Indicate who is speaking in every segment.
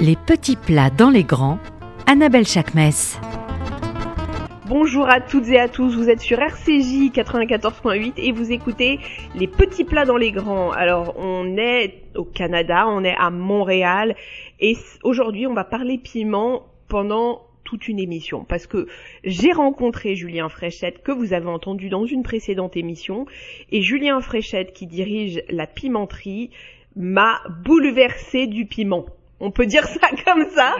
Speaker 1: Les petits plats dans les grands, Annabelle Chakmes.
Speaker 2: Bonjour à toutes et à tous, vous êtes sur RCJ 94.8 et vous écoutez les petits plats dans les grands. Alors on est au Canada, on est à Montréal et aujourd'hui on va parler piment pendant toute une émission parce que j'ai rencontré Julien Fréchette que vous avez entendu dans une précédente émission et Julien Fréchette qui dirige la pimenterie m'a bouleversé du piment. On peut dire ça comme ça.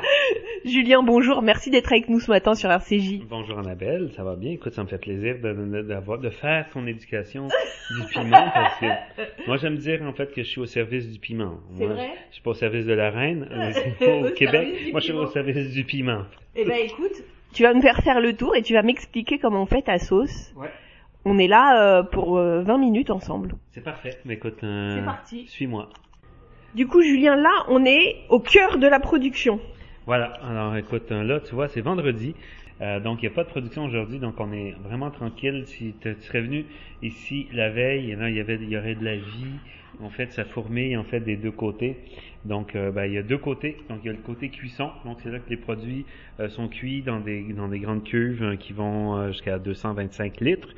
Speaker 2: Julien, bonjour. Merci d'être avec nous ce matin sur RCJ.
Speaker 3: Bonjour Annabelle, ça va bien? Écoute, ça me fait plaisir de, de, de faire ton éducation du piment parce que moi j'aime dire en fait que je suis au service du piment.
Speaker 2: C'est vrai?
Speaker 3: Je suis pas au service de la reine euh, au, Québec. Moi je suis au service du piment.
Speaker 2: Eh ben écoute, tu vas me faire faire le tour et tu vas m'expliquer comment on fait ta sauce.
Speaker 3: Ouais.
Speaker 2: On est là euh, pour 20 euh, minutes ensemble.
Speaker 3: C'est parfait. Mais écoute,
Speaker 2: C'est parti.
Speaker 3: suis-moi.
Speaker 2: Du coup, Julien, là, on est au cœur de la production.
Speaker 3: Voilà. Alors, écoute, là, tu vois, c'est vendredi. Euh, donc, il n'y a pas de production aujourd'hui, donc on est vraiment tranquille. Si tu serais venu ici la veille, il y, avait, il y aurait de la vie. En fait, ça fourmille en fait des deux côtés. Donc, euh, ben, il y a deux côtés. Donc, il y a le côté cuisson. Donc, c'est là que les produits euh, sont cuits dans des dans des grandes cuves hein, qui vont jusqu'à 225 litres.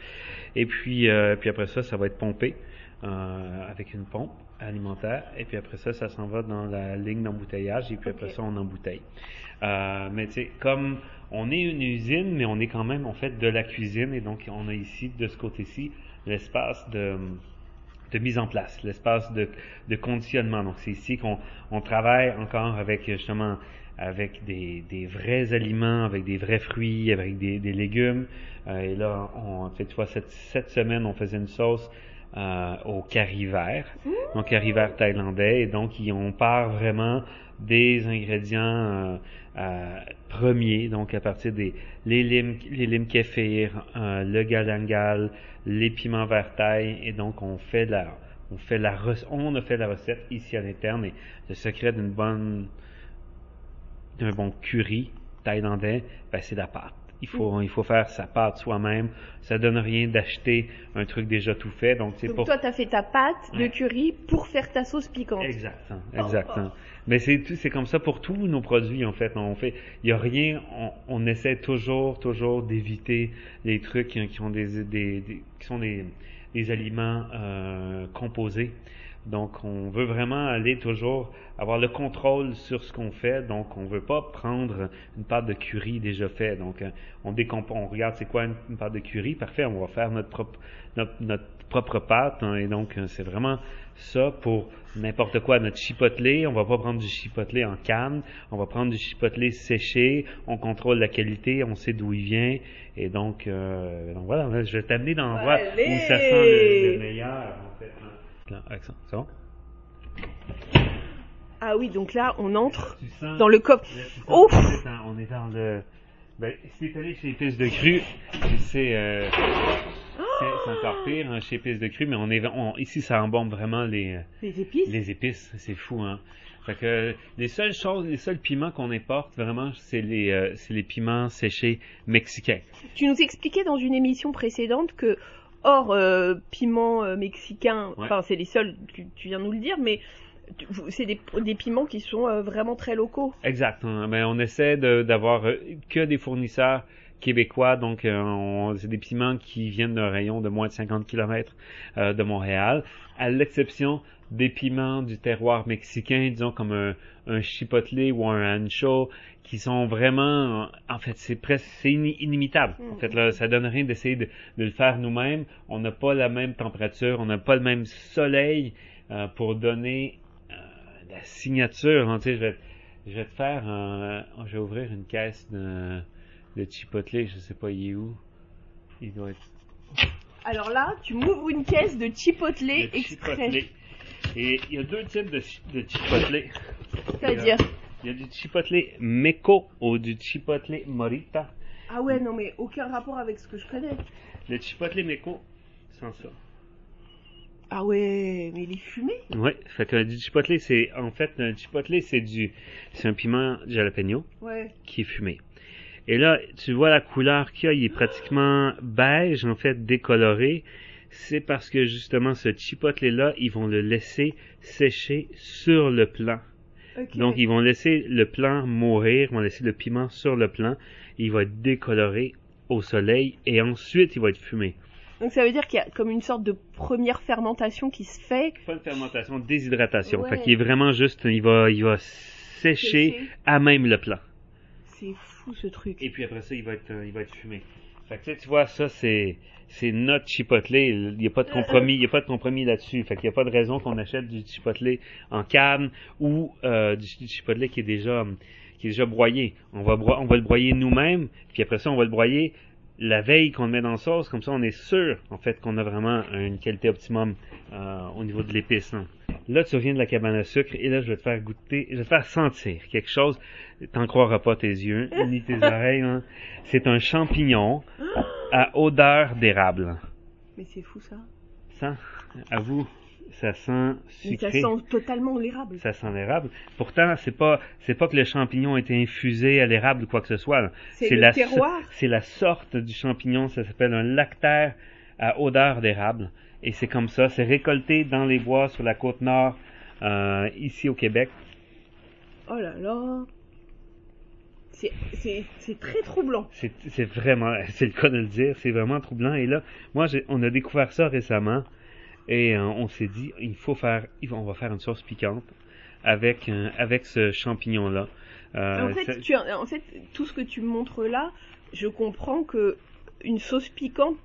Speaker 3: Et puis, puis après ça, ça va être pompé avec une pompe alimentaire. Et puis après ça, ça s'en va dans la ligne d'embouteillage. Et puis après ça, on embouteille. Euh, mais tu sais, comme on est une usine, mais on est quand même, en fait, de la cuisine. Et donc, on a ici, de ce côté-ci, l'espace de, de mise en place, l'espace de, de conditionnement. Donc, c'est ici qu'on on travaille encore avec, justement, avec des, des, vrais aliments, avec des vrais fruits, avec des, des légumes. Euh, et là, on, tu vois, cette, cette semaine, on faisait une sauce euh, au curry vert, donc curry vert thaïlandais. Et donc, on part vraiment des ingrédients euh, euh, premiers, donc à partir des les limes, les limes kéfir, euh, le galangal, les piments verts thaï. Et donc, on fait la, on fait la, on a fait la recette ici à l'interne. Et le secret d'une bonne, d'un bon curry thaïlandais, ben, c'est la pâte. Il faut, il faut faire sa pâte soi-même. Ça donne rien d'acheter un truc déjà tout fait. Donc, c'est
Speaker 2: pour... toi, tu as fait ta pâte de curry pour faire ta sauce piquante.
Speaker 3: Exactement, exactement. Mais c'est, c'est comme ça pour tous nos produits, en fait. On fait, il y a rien, on, on essaie toujours, toujours d'éviter les trucs qui, ont des, des, qui sont des, des aliments euh, composés. Donc, on veut vraiment aller toujours avoir le contrôle sur ce qu'on fait. Donc, on veut pas prendre une pâte de curry déjà faite. Donc, euh, on décompose, on regarde c'est quoi une, pâte de curry. Parfait, on va faire notre propre, notre, propre pâte. Hein. et donc, euh, c'est vraiment ça pour n'importe quoi. Notre chipotelé, on va pas prendre du chipotelé en canne. On va prendre du chipotelé séché. On contrôle la qualité, on sait d'où il vient. Et donc, euh, voilà, je vais t'amener dans l'endroit où ça sent le, meilleur. Fait, C'est bon?
Speaker 2: Ah oui, donc là, on entre dans le coffre. Ouf!
Speaker 3: On est dans le. Ben, si t'es allé chez Épices de Cru, c'est euh, c'est encore pire hein, chez Épices de Cru, mais on est ici ça embombe vraiment les
Speaker 2: les épices?
Speaker 3: Les épices, c'est fou hein. Fait que les seules choses, les seuls piments qu'on importe vraiment, c'est les euh, c'est les piments séchés mexicains.
Speaker 2: Tu nous expliquais dans une émission précédente que Or, euh, piment euh, mexicain, enfin c'est les seuls, tu, tu, viens nous le dire, mais c'est des, des, piments qui sont euh, vraiment très locaux.
Speaker 3: Exact. Mais ben, on essaie d'avoir que des fournisseurs québécois, donc c'est des piments qui viennent d'un rayon de moins de 50 km de Montréal, à l'exception des piments du terroir mexicain, disons comme un, un chipotle ou un ancho, qui sont vraiment, en fait, c'est presque, c'est inimitable. En fait, là, ça donne rien d'essayer de, le faire nous-mêmes. On n'a pas la même température, on n'a pas le même soleil euh, pour donner euh, la signature. Hein, je vais, je vais te faire, un, je vais ouvrir une caisse de, de chipotle, je sais pas il est où? Il doit être.
Speaker 2: Alors là, tu m'ouvres une caisse de chipotle exprès.
Speaker 3: Et il y a deux types de, de chipotle.
Speaker 2: C'est-à-dire?
Speaker 3: Il y a du chipotle Meko ou du chipotle Morita.
Speaker 2: Ah ouais, non mais aucun rapport avec ce que je connais.
Speaker 3: Le chipotle Meko, sans ça.
Speaker 2: Ah ouais, mais il est fumé
Speaker 3: Ouais, fait que du chipotle, c'est en fait un chipotle, c'est du c'est un piment jalapeno
Speaker 2: ouais.
Speaker 3: qui est fumé. Et là, tu vois la couleur qu'il y a, il est pratiquement beige en fait décoloré c'est parce que justement ce chipotle là, ils vont le laisser sécher sur le plan. Donc, ils vont laisser le plant mourir, ils vont laisser le piment sur le plant, il va être décoloré au soleil, et ensuite, il va être fumé.
Speaker 2: Donc ça veut dire qu'il y a comme une sorte de première fermentation qui se fait.
Speaker 3: Pas de fermentation, déshydratation.
Speaker 2: Ouais.
Speaker 3: Fait qu'il est vraiment juste, il va, il va sécher
Speaker 2: Sécher.
Speaker 3: à même le plant.
Speaker 2: C'est fou ce truc.
Speaker 3: Et puis après ça, il va être, euh, il va être fumé. Fait que tu vois, ça, c'est, c'est notre chipotle. Il n'y a pas de compromis, il y a pas de compromis là-dessus. Fait qu'il n'y a pas de raison qu'on achète du chipotle en canne ou, euh, du, du chipotle qui est déjà, qui est déjà broyé. On va, broi- on va le broyer nous-mêmes. Puis après ça, on va le broyer la veille qu'on le met dans la sauce. Comme ça, on est sûr, en fait, qu'on a vraiment une qualité optimum, euh, au niveau de l'épice. hein. Là, tu reviens de la cabane à sucre et là, je vais te faire goûter, je vais te faire sentir quelque chose. T'en croiras pas tes yeux, ni tes oreilles. hein. C'est un champignon à odeur d'érable.
Speaker 2: Mais c'est fou ça.
Speaker 3: Ça, à vous, ça sent
Speaker 2: Mais ça
Speaker 3: sucré.
Speaker 2: sent totalement l'érable.
Speaker 3: Ça sent l'érable. Pourtant, c'est pas, c'est pas que le champignon a été infusé à l'érable ou quoi que ce soit.
Speaker 2: C'est le
Speaker 3: la,
Speaker 2: terroir.
Speaker 3: C'est la sorte du champignon. Ça s'appelle un lactaire à odeur d'érable. Et c'est comme ça. C'est récolté dans les bois sur la côte nord, euh, ici au Québec.
Speaker 2: Oh là là. C'est- très troublant.
Speaker 3: C'est vraiment, c'est le cas de le dire, c'est vraiment troublant. Et là, moi, on a découvert ça récemment et euh, on s'est dit, il faut faire, on va faire une sauce piquante avec euh, avec ce champignon là.
Speaker 2: en, fait, tu en fait, tout ce que tu montres là, je comprends que une sauce piquante,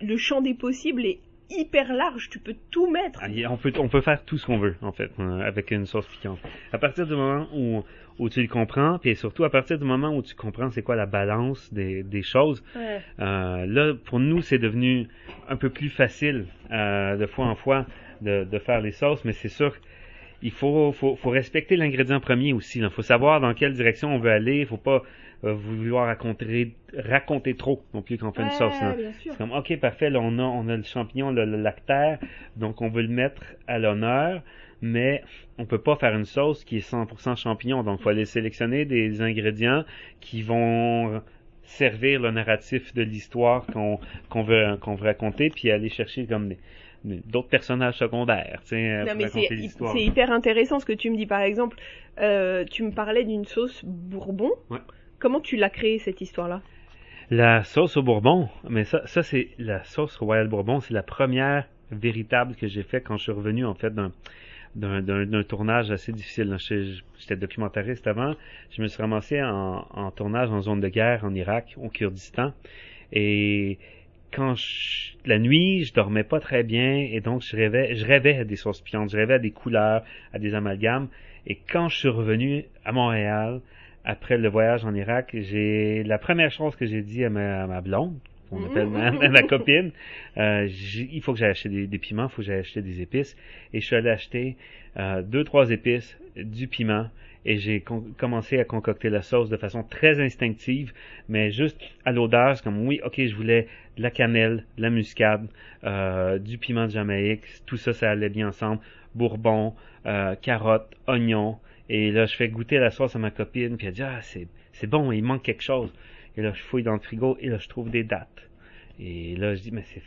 Speaker 2: le champ des possibles est hyper large. Tu peux tout mettre.
Speaker 3: on peut on peut faire tout ce qu'on veut en fait euh, avec une sauce piquante. À partir du moment où où tu le comprends, puis surtout à partir du moment où tu comprends c'est quoi la balance des, des choses,
Speaker 2: Ouais.
Speaker 3: Euh, là, pour nous, c'est devenu un peu plus facile euh, de fois en fois de, de faire les sauces, mais c'est sûr il faut, faut, faut respecter l'ingrédient premier aussi. Il faut savoir dans quelle direction on veut aller. Il faut pas euh, vouloir raconter, raconter trop non plus quand on fait une sauce.
Speaker 2: sûr.
Speaker 3: C'est comme, ok, parfait, là, on a, on a le champignon, le, le lactaire, donc on veut le mettre à l'honneur, mais on peut pas faire une sauce qui est 100% champignon, donc il faut aller sélectionner des ingrédients qui vont servir le narratif de l'histoire qu'on qu'on veut, qu'on veut raconter, puis aller chercher comme des- d'autres personnages secondaires, tu sais,
Speaker 2: Non, mais c'est hyper intéressant ce que tu me dis. Par exemple, euh, tu me parlais d'une sauce bourbon.
Speaker 3: Ouais.
Speaker 2: Comment tu l'as créée cette histoire-là?
Speaker 3: La sauce au bourbon, mais ça, ça c'est la sauce Royal Bourbon, c'est la première véritable que j'ai fait quand je suis revenu en fait d'un tournage assez difficile. J'étais documentariste avant, je me suis ramassé en, tournage en zone de guerre en Irak, au Kurdistan, et quand je, la nuit, je dormais pas très bien, et donc je rêvais, je rêvais à des sauces piquantes, je rêvais à des couleurs, à des amalgames, et quand je suis revenu à Montréal, après le voyage en Irak, j'ai la première chose que j'ai dit à ma, blonde, qu'on appelle ma, ma copine, euh, il faut que j'aille acheter des, piments, il faut que j'aille acheter des épices, et je suis allé acheter euh, deux trois épices, du piment, et j'ai commencé à concocter la sauce de façon très instinctive, mais juste à l'odeur, c'est comme oui, ok, je voulais de la cannelle, de la muscade, euh, du piment de Jamaïque, tout ça, ça allait bien ensemble, bourbon, euh, carottes, oignons, et là, je fais goûter la sauce à ma copine, puis elle dit, ah, c'est, bon, il manque quelque chose. Et là, je fouille dans le frigo, et là, je trouve des dates. Et là, je dis, mais c'est,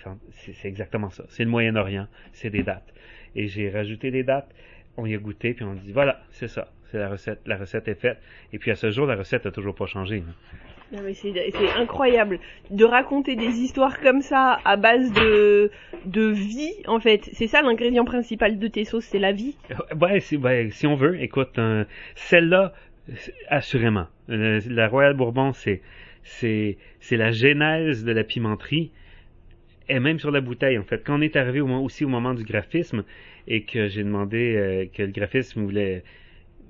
Speaker 3: c'est, exactement ça. C'est le Moyen-Orient, c'est des dates. Et j'ai rajouté des dates, on y a goûté, puis on dit, voilà, c'est ça. C'est la recette, la recette est faite. Et puis à ce jour, la recette a toujours pas changé. hein.
Speaker 2: C'est incroyable de raconter des histoires comme ça à base de de vie en fait. C'est ça l'ingrédient principal de tes sauces, c'est la vie.
Speaker 3: Ouais, si, ouais, si on veut, écoute, euh, celle-là, assurément. Euh, la Royal Bourbon, c'est, c'est, c'est la genèse de la pimenterie, et même sur la bouteille, en fait. Quand on est arrivé aussi au moment du graphisme, et que j'ai demandé euh, que le graphisme voulait,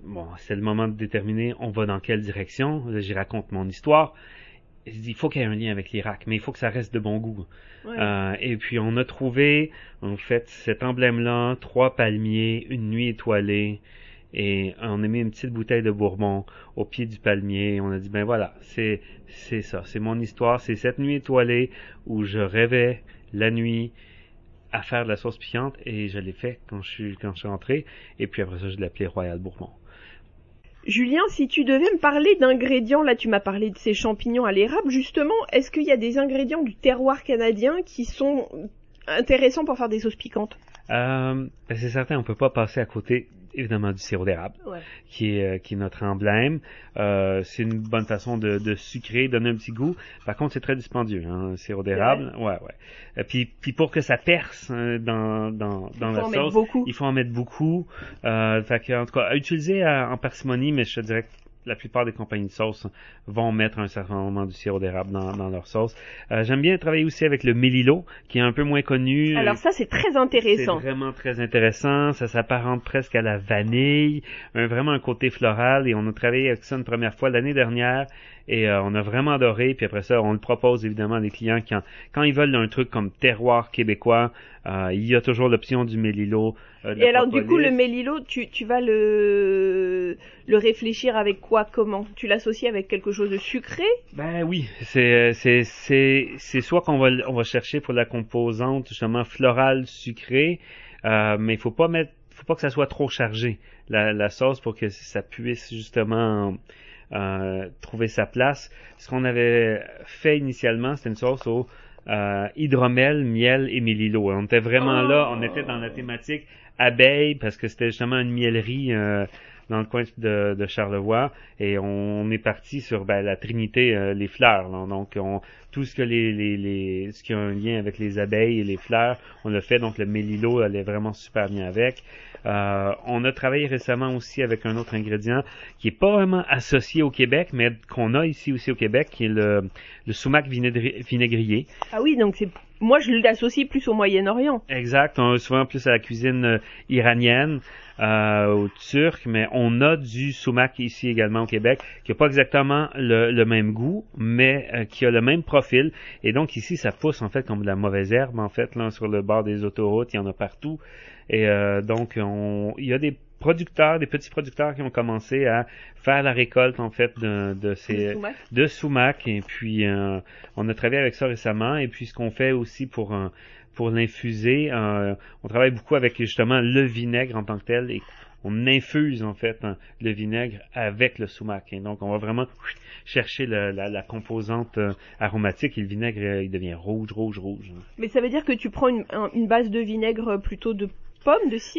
Speaker 3: bon, c'est le moment de déterminer on va dans quelle direction, j'y raconte mon histoire. Il faut qu'il y ait un lien avec l'Irak, mais il faut que ça reste de bon goût.
Speaker 2: Ouais.
Speaker 3: Euh, et puis on a trouvé en fait cet emblème-là, trois palmiers, une nuit étoilée, et on a mis une petite bouteille de Bourbon au pied du palmier. On a dit ben voilà, c'est c'est ça, c'est mon histoire, c'est cette nuit étoilée où je rêvais la nuit à faire de la sauce piquante et je l'ai fait quand je suis quand je suis entré. Et puis après ça, je l'ai appelé Royal Bourbon.
Speaker 2: Julien, si tu devais me parler d'ingrédients, là tu m'as parlé de ces champignons à l'érable, justement, est-ce qu'il y a des ingrédients du terroir canadien qui sont intéressants pour faire des sauces piquantes?
Speaker 3: Euh, ben, c'est certain, on peut pas passer à côté. évidemment du sirop d'érable,
Speaker 2: Ouais.
Speaker 3: qui est, euh, qui est notre emblème. Euh, c'est une bonne façon de, de sucrer, donner un petit goût. Par contre, c'est très dispendieux, hein, le sirop d'érable. Ouais, ouais. Euh, puis, puis pour que ça perce hein, dans, dans, dans
Speaker 2: Il
Speaker 3: la
Speaker 2: faut en mettre
Speaker 3: sauce,
Speaker 2: beaucoup.
Speaker 3: il faut en mettre beaucoup. Euh, fait que, en tout cas, à utiliser à- en parcimonie, mais je te dirais que la plupart des compagnies de sauce vont mettre un certain moment du sirop d'érable dans, dans leur sauce. Euh, J'aime bien travailler aussi avec le mélilo, qui est un peu moins connu.
Speaker 2: Alors ça, c'est très
Speaker 3: C'est
Speaker 2: intéressant.
Speaker 3: vraiment très intéressant. Ça s'apparente presque à la vanille, un, vraiment un côté floral. Et on a travaillé avec ça une première fois l'année dernière. Et euh, on a vraiment adoré. Puis après ça, on le propose évidemment à des clients quand, quand ils veulent un truc comme terroir québécois. euh, il y a toujours l'option du mélilo. euh,
Speaker 2: Et alors du coup, le mélilo, tu, tu vas le le réfléchir avec quoi Comment? Tu l'associes avec quelque chose de sucré?
Speaker 3: Ben oui, c'est c'est c'est c'est soit qu'on va on va chercher pour la composante justement florale sucrée, euh, mais il faut pas mettre faut pas que ça soit trop chargé la, la sauce pour que ça puisse justement euh, trouver sa place. Ce qu'on avait fait initialement, c'était une sauce au euh, hydromel, miel et mélilo. On était vraiment là, on était dans la thématique abeille parce que c'était justement une miellerie euh, dans le coin de, Charlevoix et on est parti sur ben, la trinité euh, les fleurs là. donc on, tout ce ce qui a un lien avec les abeilles et les fleurs on l'a fait donc le mélilo allait vraiment super bien avec Euh, on a travaillé récemment aussi avec un autre ingrédient qui est pas vraiment associé au Québec mais qu'on a ici aussi au Québec qui est le, le sumac vinaigri- vinaigrier
Speaker 2: Ah oui, donc c'est moi je l'associe plus au Moyen-Orient.
Speaker 3: Exact, on est souvent plus à la cuisine euh, iranienne, euh, au turc, mais on a du sumac ici également au Québec, qui n'a pas exactement le, le même goût, mais euh, qui a le même profil. Et donc ici, ça pousse en fait comme de la mauvaise herbe, en fait, là, sur le bord des autoroutes, il y en a partout. Et euh, donc, on, il y a des producteurs, des petits producteurs qui ont commencé à faire la récolte en fait de, de ces de sumac. Et puis euh, on a travaillé avec ça récemment. Et puis ce qu'on fait aussi pour euh, pour l'infuser euh, on travaille beaucoup avec justement le vinaigre en tant que tel. Et on infuse en fait hein, le vinaigre avec le sumac. Et donc on va vraiment chercher le- la, la composante euh, aromatique et le vinaigre euh, il devient rouge rouge rouge.
Speaker 2: Mais ça veut dire que tu prends une, un- une base de vinaigre plutôt de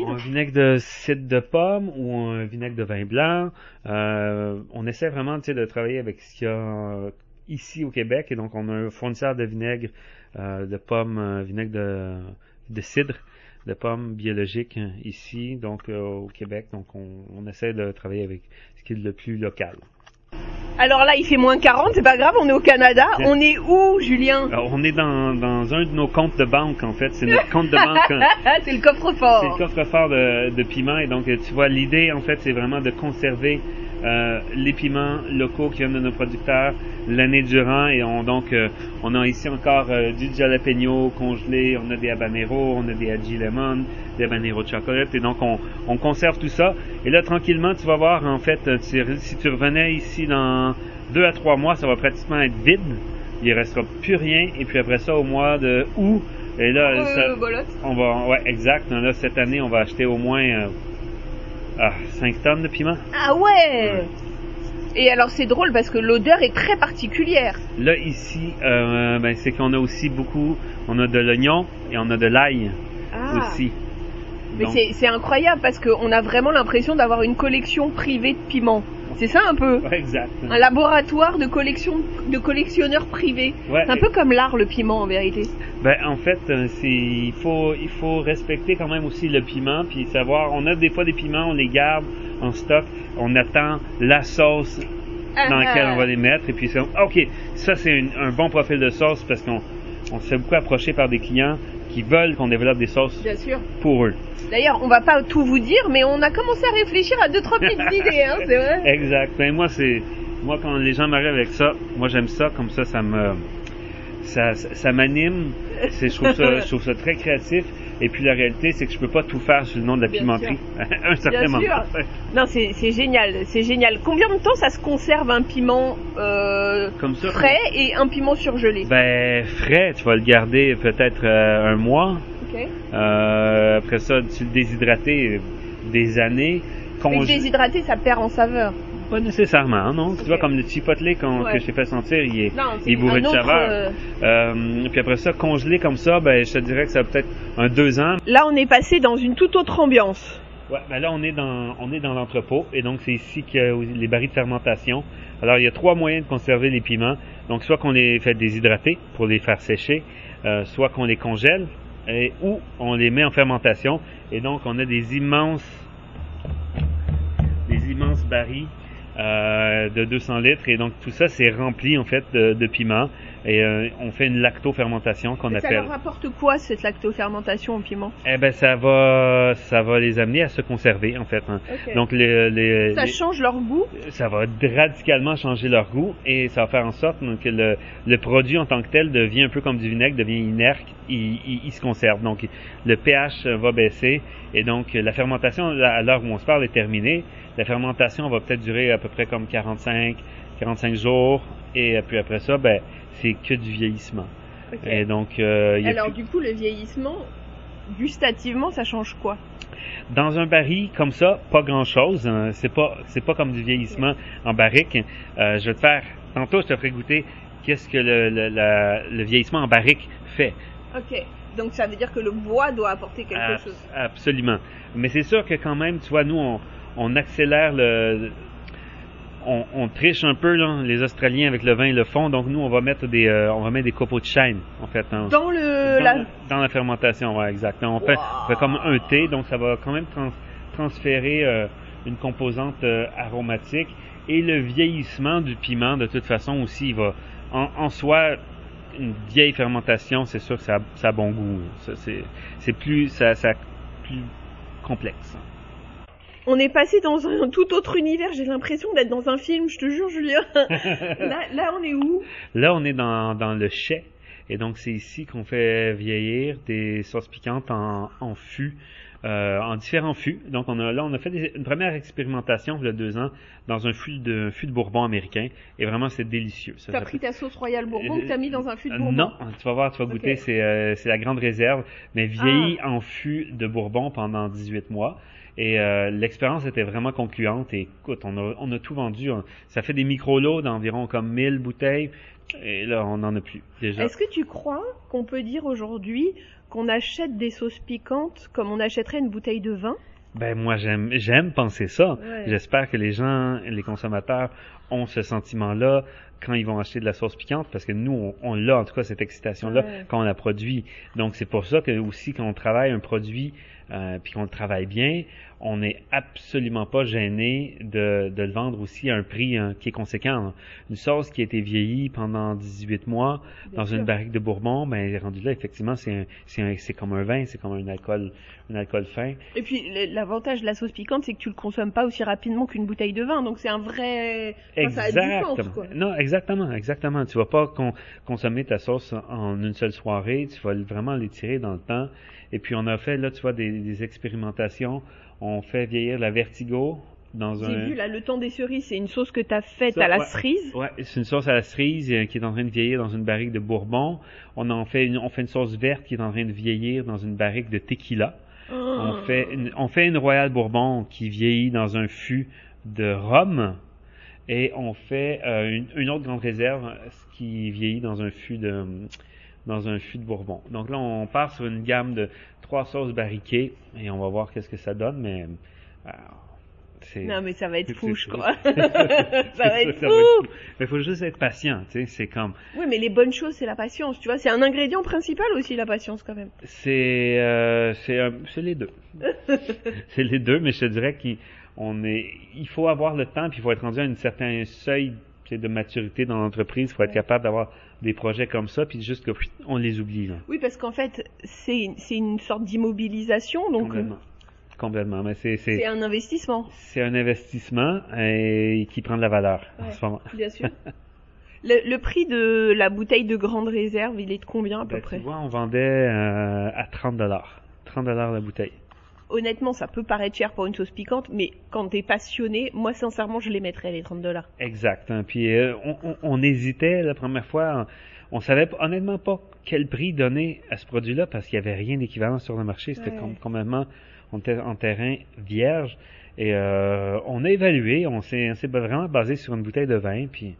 Speaker 3: un vinaigre de cidre de pomme ou un vinaigre de vin blanc. Euh, on essaie vraiment de travailler avec ce qu'il y a euh, ici au Québec et donc on a un fournisseur de vinaigre euh, de pomme, euh, vinaigre de, de cidre de pommes biologiques ici, donc au Québec. Donc on, on essaie de travailler avec ce qui est le plus local.
Speaker 2: Alors là, il fait moins 40, c'est pas grave, on est au Canada.
Speaker 3: Bien.
Speaker 2: On est où, Julien
Speaker 3: Alors, on est dans, dans un de nos comptes de banque en fait. C'est notre compte de banque. euh,
Speaker 2: Ah, c'est le coffre-fort.
Speaker 3: C'est le coffre-fort de, de piments et donc euh, tu vois l'idée en fait c'est vraiment de conserver euh, les piments locaux qui viennent de nos producteurs l'année durant et on donc euh, on a ici encore euh, du jalapeno congelé, on a des habaneros, on a des aji lemon, des habaneros de chocolat et donc on, on conserve tout ça. Et là tranquillement tu vas voir en fait tu- si tu revenais ici dans deux à trois mois ça va pratiquement être vide. Il restera plus rien et puis après ça au mois de août et là ça, on va, ouais, exact. Là, cette année, on va acheter au moins ah, 5 tonnes de piment?
Speaker 2: Ah ouais Et alors c'est drôle parce que l'odeur est très particulière.
Speaker 3: Là, ici, euh, ben, c'est qu'on a aussi beaucoup, on a de l'oignon et on a de l'ail
Speaker 2: Ah.
Speaker 3: aussi.
Speaker 2: Mais
Speaker 3: Donc,
Speaker 2: c'est c'est incroyable parce qu'on a vraiment l'impression d'avoir une collection privée de piments. C'est ça un peu
Speaker 3: ouais, exact.
Speaker 2: Un laboratoire de collection de collectionneurs privés.
Speaker 3: Ouais,
Speaker 2: C'est un peu comme l'art le piment en vérité.
Speaker 3: Ben, en fait, euh, c'est, il faut, il faut respecter quand même aussi le piment, puis savoir, on a des fois des piments, on les garde en stock, on attend la sauce dans laquelle on va les mettre, et puis c'est, ok, ça c'est un bon profil de sauce parce qu'on, on se fait beaucoup approcher par des clients qui veulent qu'on développe des sauces
Speaker 2: Bien sûr.
Speaker 3: pour eux.
Speaker 2: D'ailleurs, on va pas tout vous dire, mais on a commencé à réfléchir à deux trois petites idées, hein, c'est vrai.
Speaker 3: Exact. Ben moi c'est moi quand les gens m'arrivent avec ça, moi j'aime ça comme ça ça me ça ça, ça m'anime. C'est je trouve ça je trouve ça très créatif et puis la réalité c'est que je peux pas tout faire sur le nom de la
Speaker 2: Bien
Speaker 3: pimenterie un certain
Speaker 2: Bien
Speaker 3: moment.
Speaker 2: sûr. Non, c'est génial, c'est génial. Combien de temps ça se conserve un piment euh,
Speaker 3: Comme ça.
Speaker 2: frais et un piment surgelé?
Speaker 3: Ben frais, tu vas le garder peut-être euh, un mois.
Speaker 2: Ok.
Speaker 3: Euh, après ça, tu le déshydrater des années.
Speaker 2: Mais
Speaker 3: Congé-
Speaker 2: déshydraté, ça perd en saveur.
Speaker 3: Pas nécessairement, non? Tu vois, comme le chipotle
Speaker 2: Ouais.
Speaker 3: que je t'ai fait sentir, il est,
Speaker 2: Non,
Speaker 3: il est bourré
Speaker 2: un
Speaker 3: de saveur.
Speaker 2: euh,
Speaker 3: Euh, puis après ça, congelé comme ça, ben, je te dirais que ça a peut-être un deux ans.
Speaker 2: Là, on est passé dans une toute autre ambiance.
Speaker 3: Ouais, ben là on est dans on est dans l'entrepôt et donc c'est ici qu'il y a les barils de fermentation. Alors il y a trois moyens de conserver les piments. Donc soit qu'on les fait déshydrater pour les faire sécher, euh, soit qu'on les congèle et, ou on les met en fermentation et donc on a des immenses des immenses barils euh, de 200 litres et donc tout ça c'est rempli en fait de, de piment et euh, on fait une lactofermentation qu'on
Speaker 2: Et ça
Speaker 3: appelle.
Speaker 2: leur apporte quoi cette lactofermentation au piment?
Speaker 3: Eh ben ça va ça va les amener à se conserver en fait. hein. Donc les, les,
Speaker 2: Ça
Speaker 3: les-
Speaker 2: change leur goût?
Speaker 3: Ça va radicalement changer leur goût et ça va faire en sorte donc, que le, le produit en tant que tel devient un peu comme du vinaigre, devient inerte, il, il- il se conserve. Donc le pH va baisser et donc la fermentation à l'heure où on se parle est terminée. La fermentation va peut-être durer à peu près comme 45 45 jours et puis après ça ben c'est que du vieillissement. Et donc euh, il y a
Speaker 2: Alors
Speaker 3: plus-
Speaker 2: du coup le vieillissement, gustativement ça change quoi?
Speaker 3: Dans un baril comme ça, pas grand chose. C'est pas, c'est pas comme du vieillissement en barrique. Euh, je vais te faire, tantôt je te ferai goûter qu'est-ce que le, le, la- le vieillissement en barrique fait.
Speaker 2: Ok. Donc ça veut dire que le bois doit apporter quelque
Speaker 3: Ab-
Speaker 2: chose.
Speaker 3: Absolument. Mais c'est sûr que quand même, tu vois, nous on, on accélère le, on, on triche un peu là, les Australiens avec le vin et le fond. Donc nous on va mettre des, euh, on va mettre des copeaux de chêne en fait. hein.
Speaker 2: Dans le
Speaker 3: dans,
Speaker 2: la...
Speaker 3: dans la fermentation, ouais, exactement. On fait,
Speaker 2: Wow.
Speaker 3: on fait comme un thé, donc ça va quand même trans- transférer euh, une composante euh, aromatique. Et le vieillissement du piment, de toute façon, aussi, il va en, en soi une vieille fermentation, c'est sûr que ça, a- ça a bon goût. C'est, plus, ça, ça plus complexe.
Speaker 2: On est passé dans un tout autre univers. J'ai l'impression d'être dans un film. Je te jure, Julien. là, là, on est où?
Speaker 3: Là, on est dans, dans le chai. Et donc, c'est ici qu'on fait vieillir des sauces piquantes en, en fût, euh, en différents fûts. Donc, on a, là, on a fait des- une première expérimentation, il y a deux ans, dans un fût de, fût de bourbon américain. Et vraiment, c'est délicieux. Ça
Speaker 2: T'as
Speaker 3: s'appelle-
Speaker 2: pris ta sauce royale bourbon que t'as mis dans un fût de
Speaker 3: Euh,
Speaker 2: bourbon?
Speaker 3: Non, tu vas voir, tu vas goûter, c'est euh, c'est la grande réserve, mais vieilli en fût de Bourbon pendant 18 mois. Et euh, l'expérience était vraiment concluante. Et écoute, on a, on a tout vendu. On- ça fait des micro-lots d'environ comme 1000 bouteilles. Et là, on n'en a plus déjà.
Speaker 2: Est-ce que tu crois qu'on peut dire aujourd'hui qu'on achète des sauces piquantes comme on achèterait une bouteille de vin?
Speaker 3: Ben moi, j'aime j'aime penser ça.
Speaker 2: Ouais.
Speaker 3: J'espère que les gens, les consommateurs ont ce sentiment-là quand ils vont acheter de la sauce piquante, parce que nous, on, on l'a en tout cas cette excitation-là
Speaker 2: Ouais.
Speaker 3: quand on la produit. Donc c'est pour ça que aussi quand on travaille un produit euh, puis qu'on le travaille bien, on n'est absolument pas gêné de, de le vendre aussi à un prix hein, qui est conséquent. Une sauce qui a été vieillie pendant 18 mois
Speaker 2: Bien
Speaker 3: dans
Speaker 2: sûr.
Speaker 3: une barrique de Bourbon, ben rendu là, effectivement, c'est c'est comme un vin, c'est comme un alcool, un alcool fin.
Speaker 2: Et puis l'avantage de la sauce piquante, c'est que tu le consommes pas aussi rapidement qu'une bouteille de vin, donc c'est un vrai. Ça quoi.
Speaker 3: Non, exactement, exactement. Tu vas pas con- consommer ta sauce en une seule soirée. Tu vas vraiment l'étirer dans le temps. Et puis on a fait là, tu vois, des, des expérimentations. On fait vieillir la Vertigo dans
Speaker 2: J'ai
Speaker 3: un.
Speaker 2: vu là le temps des cerises, c'est une sauce que t'as faite
Speaker 3: Ça,
Speaker 2: à la
Speaker 3: ouais.
Speaker 2: cerise.
Speaker 3: Ouais, c'est une sauce à la cerise euh, qui est en train de vieillir dans une barrique de Bourbon. On en fait une, on fait une sauce verte qui est en train de vieillir dans une barrique de tequila. On
Speaker 2: Oh.
Speaker 3: fait une, on fait une Royal Bourbon qui vieillit dans un fût de rhum et on fait euh, une, une autre grande réserve euh, qui vieillit dans un fût de dans un fût de Bourbon. Donc là, on part sur une gamme de trois sauces barriquées et on va voir qu'est-ce que ça donne, mais euh,
Speaker 2: Non mais ça va être fou, je crois. ça va être fou.
Speaker 3: Mais faut juste être patient, tu sais, c'est comme
Speaker 2: Oui, mais les bonnes choses, c'est la patience, tu vois. C'est un ingrédient principal aussi, la patience, quand même.
Speaker 3: C'est euh, c'est les deux. c'est les deux, mais je te dirais qu'on est il faut avoir le temps puis il faut être rendu à un certain seuil de maturité dans l'entreprise, il faut être capable d'avoir des projets comme ça puis juste que pff, on les oublie là.
Speaker 2: Oui, parce qu'en fait, c'est une- sorte d'immobilisation, donc euh,
Speaker 3: Complètement. Complètement, mais c'est
Speaker 2: un investissement,
Speaker 3: c'est un investissement et qui prend de la valeur en ce moment.
Speaker 2: bien sûr. le, le prix de la bouteille de grande réserve, il est de combien à peu
Speaker 3: Ben,
Speaker 2: près?
Speaker 3: tu vois, on vendait euh, à 30 dollars. 30 dollars la bouteille.
Speaker 2: Honnêtement, ça peut paraître cher pour une sauce piquante, mais quand t'es passionné, moi sincèrement, je les mettrais les 30 dollars.
Speaker 3: Exact. hein. Puis euh, on, on- on hésitait la première fois. On savait pas- honnêtement pas quel prix donner à ce produit-là parce qu'il y avait rien d'équivalent sur le marché. C'était
Speaker 2: Ouais.
Speaker 3: complètement, on était en terrain vierge. Et euh, on a évalué, on s'est on s'est vraiment basé sur une bouteille de vin. Puis,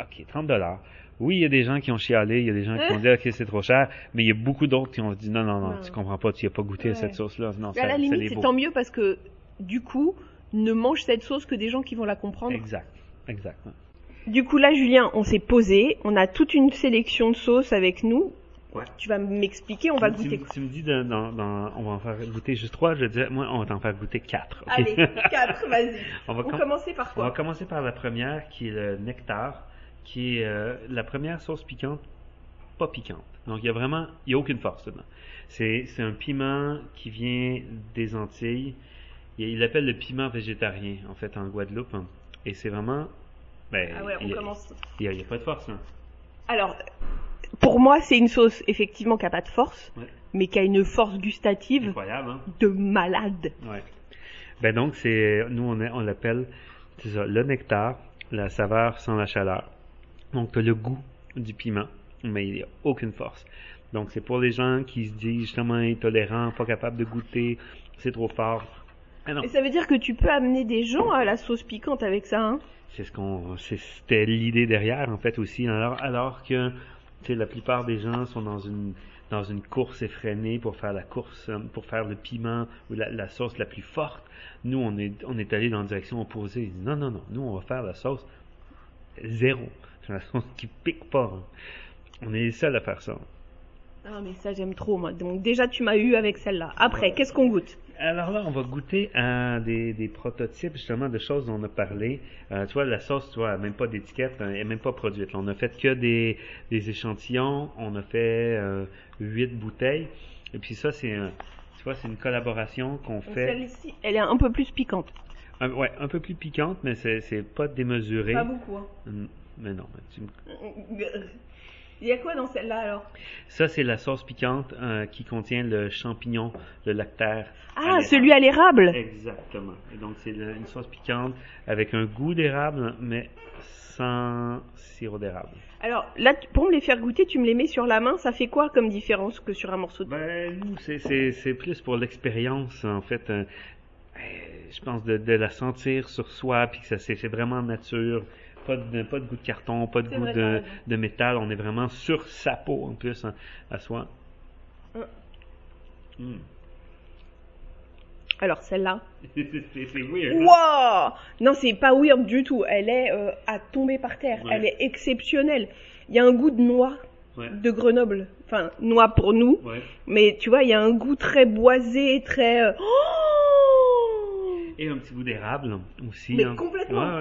Speaker 3: ok, 30 dollars. Oui, il y a des gens qui ont chialé, il y a des gens qui ont dit, ok, c'est trop cher, mais il y a beaucoup d'autres qui ont dit, non, non, non,
Speaker 2: Ouais.
Speaker 3: tu comprends pas, tu n'as pas goûté à
Speaker 2: Ouais.
Speaker 3: cette sauce-là. Non,
Speaker 2: Mais à
Speaker 3: ça,
Speaker 2: la
Speaker 3: ça
Speaker 2: limite, c'est tant mieux parce que du coup, ne mange cette sauce que des gens qui vont la comprendre.
Speaker 3: Exact, exact.
Speaker 2: Du coup, là, Julien, on s'est posé, on a toute une sélection de sauces avec nous.
Speaker 3: Ouais.
Speaker 2: Tu vas m'expliquer, on va
Speaker 3: tu,
Speaker 2: goûter.
Speaker 3: me- tu me dis, de- dans, dans- on va en faire goûter juste trois, je dis, moi, on va t'en faire goûter quatre. ok?
Speaker 2: Allez, quatre, vas-y.
Speaker 3: on va
Speaker 2: On
Speaker 3: com-
Speaker 2: commencer par
Speaker 3: On va
Speaker 2: quoi?
Speaker 3: commencer par la première, qui est le nectar, qui est euh, la première sauce piquante, pas piquante. Donc, il y a vraiment, il y a aucune force dedans. C'est, c'est un piment qui vient des Antilles. Il, l'appelle le piment végétarien, en fait, en Guadeloupe. hein. Et c'est vraiment, ben,
Speaker 2: Ah ouais, on
Speaker 3: il
Speaker 2: commence.
Speaker 3: Il y a, a pas de force, hein.
Speaker 2: Alors, pour moi, c'est une sauce, effectivement, qui n'a pas de force,
Speaker 3: Ouais.
Speaker 2: mais qui a une force gustative
Speaker 3: hein.
Speaker 2: de malade.
Speaker 3: Ouais. Ben donc, c'est, nous, on, on l'appelle, le nectar, la saveur sans la chaleur. Donc, tu as le goût du piment, mais il n'y a aucune force. Donc, c'est pour les gens qui se disent justement intolérants, pas capables de goûter, c'est trop fort. Ah non,
Speaker 2: Et ça veut dire que tu peux amener des gens à la sauce piquante avec ça, hein?
Speaker 3: C'est ce qu'on, c'était l'idée derrière, en fait, aussi. Alors, alors que, tu sais, la plupart des gens sont dans une, dans une course effrénée pour faire la course, pour faire le piment ou la, la sauce la plus forte. Nous, on est, on est allé dans la direction opposée. Non, non, non. Nous, on va faire la sauce zéro. C'est la sauce qui pique pas. hein. On est les seuls à faire ça.
Speaker 2: Ah, mais ça, j'aime trop, moi. Donc, déjà, tu m'as eu avec celle-là. Après, qu'est-ce qu'on goûte?
Speaker 3: Alors là, on va goûter à des, des prototypes justement de choses dont on a parlé. Euh, tu vois, la sauce, tu vois, elle même pas d'étiquette, elle n'est même pas produite. Là, on a fait que des, des échantillons, on a fait euh, huit bouteilles. Et puis ça, c'est un- tu vois, c'est une collaboration qu'on fait.
Speaker 2: Celle-ci, elle est un peu plus piquante.
Speaker 3: Un, ouais, un peu plus piquante, mais c'est, c'est pas démesuré.
Speaker 2: Pas beaucoup, hein.
Speaker 3: Mais non, mais tu
Speaker 2: Il y a quoi dans celle-là, alors?
Speaker 3: Ça c'est la sauce piquante euh, qui contient le champignon, le lactaire.
Speaker 2: Ah, celui à l'érable
Speaker 3: Exactement. Et donc, c'est une sauce piquante avec un goût d'érable, mais sans sirop d'érable.
Speaker 2: Alors, là, pour me les faire goûter, tu me les mets sur la main, ça fait quoi comme différence que sur un morceau de...
Speaker 3: Ben, nous, c'est- plus pour l'expérience, en fait. euh, euh, je pense de, de la sentir sur soi, puis que ça c'est vraiment nature. Pas de, pas de goût de carton, pas de goût de, de métal. On est vraiment sur sa peau, en plus, hein, à soi.
Speaker 2: Hum.
Speaker 3: Hum.
Speaker 2: Alors, celle-là...
Speaker 3: C'est weird. hein?
Speaker 2: Wow Non, c'est pas weird du tout. Elle est euh, à tomber par terre.
Speaker 3: Ouais.
Speaker 2: Elle est exceptionnelle. Il y a un goût de noix
Speaker 3: Ouais.
Speaker 2: de Grenoble. Enfin, noix pour nous.
Speaker 3: Ouais.
Speaker 2: Mais tu vois, il y a un goût très boisé, très... euh, Oh
Speaker 3: Et un petit goût d'érable aussi.
Speaker 2: Mais
Speaker 3: hein.
Speaker 2: complètement.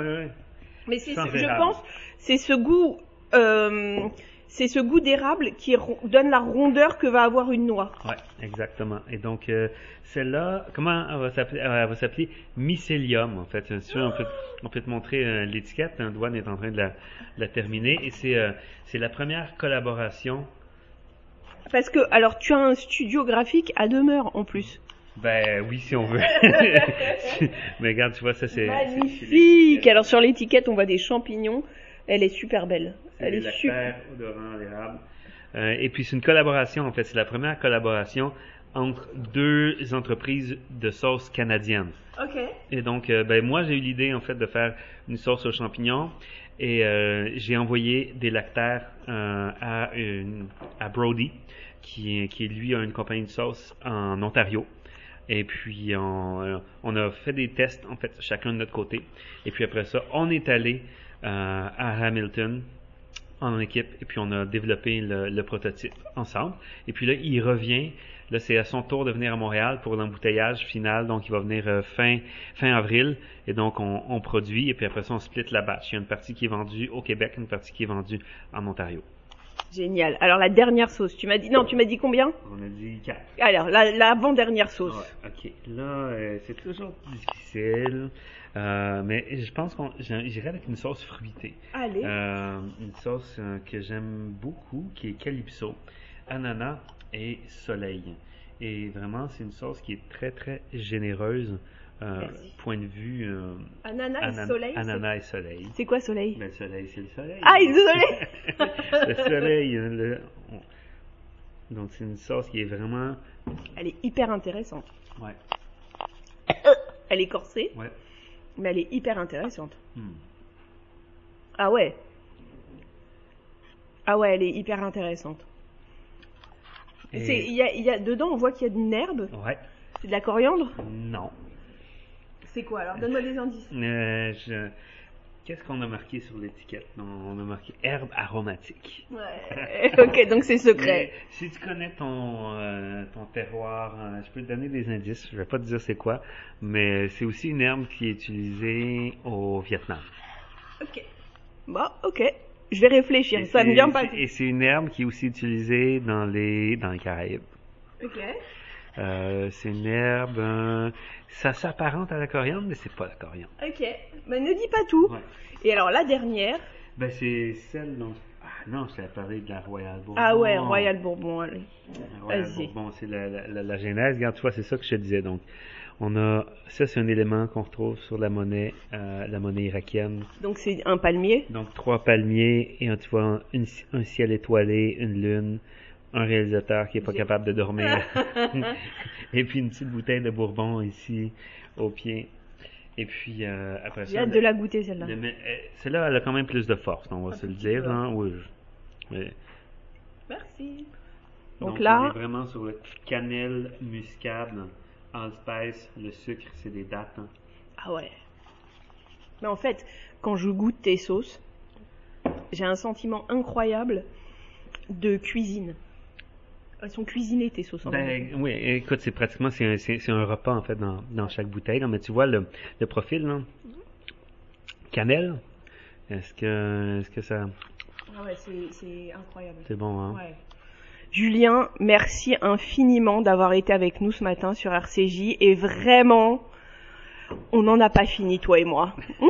Speaker 2: Mais c'est,
Speaker 3: Sans
Speaker 2: je pense, c'est ce goût, euh, c'est ce goût d'érable qui donne la rondeur que va avoir une noix.
Speaker 3: Ouais, exactement. Et donc, euh, celle-là, comment elle va s'appeler euh, Elle va s'appeler mycélium, en fait? Si on peut, on peut te montrer euh, l'étiquette. Hein, Douane est en train de la, de la terminer. Et c'est c'est c'est la première collaboration.
Speaker 2: Parce que, alors, tu as un studio graphique à demeure en plus.
Speaker 3: Ben oui, si on veut. Mais regarde, tu vois, ça c'est...
Speaker 2: Magnifique. Alors sur l'étiquette, on voit des champignons. Elle est super belle. Elle est super.
Speaker 3: l'érable. Euh, et puis c'est une collaboration, en fait. C'est la première collaboration entre deux entreprises de sauce canadiennes.
Speaker 2: Ok.
Speaker 3: Et donc, euh, ben, moi, j'ai eu l'idée, en fait, de faire une sauce aux champignons. Et euh, j'ai envoyé des lactaires euh, à, une- à Brody, qui, est- qui, lui, a une compagnie de sauce en Ontario. Et puis, on, on a fait des tests, en fait, chacun de notre côté. Et puis après ça, on est allé euh, à Hamilton en équipe et puis on a développé le, le prototype ensemble. Et puis là, il revient. Là, c'est à son tour de venir à Montréal pour l'embouteillage final. Donc, il va venir euh, fin, fin avril. Et donc, on, on produit. Et puis après ça, on split la batch. Il y a une partie qui est vendue au Québec, une partie qui est vendue en Ontario.
Speaker 2: Génial. Alors la dernière sauce, tu m'as dit non, tu m'as dit combien?
Speaker 3: On a dit 4.
Speaker 2: Alors la l'avant-dernière sauce.
Speaker 3: Ouais, ok. Là, euh, c'est toujours difficile. Euh, mais je pense qu'on j'irai avec une sauce fruitée.
Speaker 2: Allez.
Speaker 3: Euh, une sauce que j'aime beaucoup, qui est calypso, ananas et soleil. Et vraiment, c'est une sauce qui est très très généreuse. euh, point de vue euh,
Speaker 2: ananas et soleil. c'est-
Speaker 3: ananas et soleil.
Speaker 2: C'est quoi soleil?
Speaker 3: Ben, le soleil, c'est le soleil.
Speaker 2: Ah, il désolé.
Speaker 3: le soleil. hein, le- Donc, c'est une sauce qui est vraiment.
Speaker 2: Elle est hyper intéressante.
Speaker 3: Ouais.
Speaker 2: Elle est corsée,
Speaker 3: Ouais.
Speaker 2: mais elle est hyper intéressante.
Speaker 3: Hmm.
Speaker 2: Ah ouais. Ah ouais, elle est hyper intéressante.
Speaker 3: Et-
Speaker 2: y a, il y a, dedans, on voit qu'il y a une herbe.
Speaker 3: Ouais.
Speaker 2: C'est de la coriandre?
Speaker 3: Non.
Speaker 2: C'est quoi alors? Donne-moi des indices.
Speaker 3: Euh, je- Qu'est-ce qu'on a marqué sur l'étiquette? On a marqué herbe aromatique.
Speaker 2: Ouais. ok, donc c'est secret.
Speaker 3: Mais si tu connais ton, euh, ton terroir, euh, je peux te donner des indices. Je vais pas te dire c'est quoi, mais c'est aussi une herbe qui est utilisée au Vietnam.
Speaker 2: Ok. Bon, ok. Je vais réfléchir.
Speaker 3: Et
Speaker 2: Ça me
Speaker 3: c'est-
Speaker 2: vient pas.
Speaker 3: c'est- Et c'est une herbe qui est aussi utilisée dans les dans les Caraïbes.
Speaker 2: Ok.
Speaker 3: Euh, c'est une herbe, euh, ça s'apparente à la coriandre, mais c'est pas la coriandre.
Speaker 2: Ok. Mais ne dis pas tout.
Speaker 3: Ouais.
Speaker 2: Et alors la dernière?
Speaker 3: Ben c'est celle dont ah non, je t'ai parlé de la Royal Bourbon.
Speaker 2: Ah ouais, Royal Bourbon. Allez.
Speaker 3: La Royal. Bourbon, c'est la, la, la, la genèse. Regarde, tu vois, c'est ça que je te disais. Donc, on a ça, c'est un élément qu'on retrouve sur la monnaie, euh, la monnaie irakienne.
Speaker 2: Donc c'est un palmier?
Speaker 3: Donc trois palmiers et tu vois une- un ciel étoilé, une lune, un réalisateur qui est pas
Speaker 2: J'ai-
Speaker 3: capable de dormir, et puis une petite bouteille de Bourbon ici au pied. Et puis euh, après
Speaker 2: J'ai
Speaker 3: ça,
Speaker 2: hâte
Speaker 3: le-
Speaker 2: de la goûter celle-là.
Speaker 3: euh, celle-là, elle a quand même plus de force, on va
Speaker 2: Un
Speaker 3: se le dire. Hein, oui.
Speaker 2: Merci. Donc,
Speaker 3: donc
Speaker 2: là-
Speaker 3: on est vraiment sur le cannelle, muscade, allspice, le sucre, c'est des dates. hein.
Speaker 2: Ah ouais. Mais en fait, quand je goûte tes sauces, j'ai un sentiment incroyable de cuisine. Elles sont cuisinées tes sauces. en fait.
Speaker 3: Ben, oui, écoute, c'est pratiquement c'est un, c'est, c'est un repas en fait dans, dans chaque bouteille. là. mais tu vois le, le profil, là. Cannelle. Est-ce que est-ce que ça
Speaker 2: Ah ouais, c'est- c'est incroyable.
Speaker 3: c'est bon hein?
Speaker 2: Ouais. Julien, merci infiniment d'avoir été avec nous ce matin sur RCJ et vraiment, on n'en a pas fini toi et moi.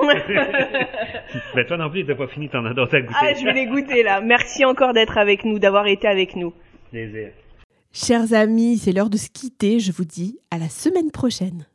Speaker 3: Ben toi non plus, t'as pas fini, t'en as d'autres à goûter.
Speaker 2: ah, je vais les goûter là. Merci encore d'être avec nous, d'avoir été avec nous.
Speaker 3: Plaisir.
Speaker 4: Chers amis, c'est l'heure de se quitter. Je vous dis à la semaine prochaine.